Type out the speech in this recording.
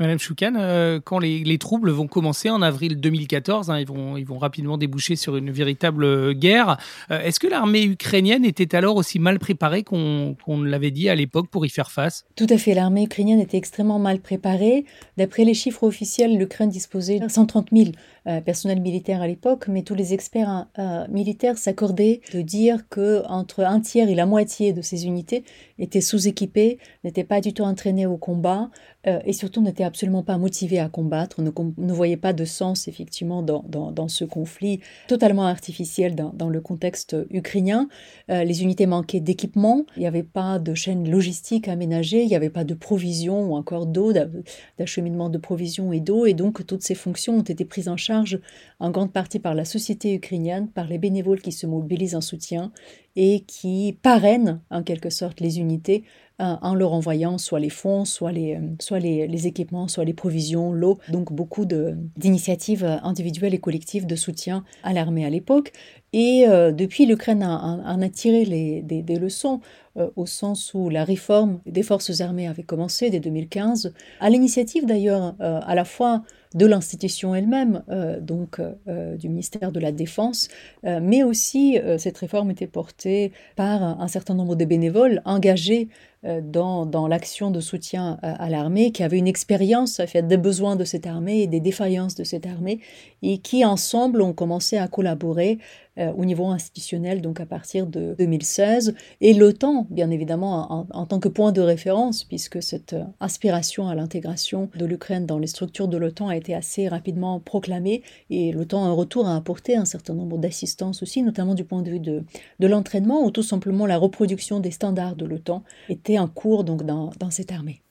Madame Choukan, euh, quand les, troubles vont commencer en avril 2014, hein, ils, vont, ils vont rapidement déboucher sur une véritable euh, guerre, euh, est-ce que l'armée ukrainienne était alors aussi mal préparée qu'on l'avait dit à l'époque pour y faire face? Tout à fait, l'armée ukrainienne était extrêmement mal préparée. D'après les chiffres officiels, l'Ukraine disposait de 130 000 personnels militaires à l'époque, mais tous les experts militaires s'accordaient de dire que entre un tiers et la moitié de ces unités étaient sous-équipées, n'étaient pas du tout entraînées au combat et surtout n'étaient absolument pas motivés à combattre, ne, voyaient pas de sens effectivement dans, ce conflit totalement artificiel dans, dans le contexte ukrainien. Euh, les unités manquaient d'équipement, il n'y avait pas de chaîne logistique aménagée, il n'y avait pas de provisions ou encore d'eau, d'acheminement de provisions et d'eau, et donc toutes ces fonctions ont été prises en charge en grande partie par la société ukrainienne, par les bénévoles qui se mobilisent en soutien et qui parrainent en quelque sorte les unités euh, en leur envoyant soit les fonds, soit les, euh, soit les, équipements, soit les provisions, l'eau. Donc beaucoup d'initiatives individuelles et collectives de soutien à l'armée à l'époque. Et euh, depuis, l'Ukraine en a, tiré les, des, leçons au sens où la réforme des forces armées avait commencé dès 2015, à l'initiative d'ailleurs à la fois de l'institution elle-même, donc du ministère de la Défense, mais aussi cette réforme était portée par un certain nombre de bénévoles engagés euh, dans, dans l'action de soutien à, l'armée, qui avait une expérience fait, des besoins de cette armée et des défaillances de cette armée, et qui ensemble ont commencé à collaborer euh, au niveau institutionnel, donc à partir de 2016, et l'OTAN, bien évidemment, en, tant que point de référence, puisque cette euh, aspiration à l'intégration de l'Ukraine dans les structures de l'OTAN a été assez rapidement proclamée, et l'OTAN a un retour à apporter un certain nombre d'assistances aussi, notamment du point de vue de, de l'entraînement, ou tout simplement la reproduction des standards de l'OTAN était en cours donc dans, dans cette armée.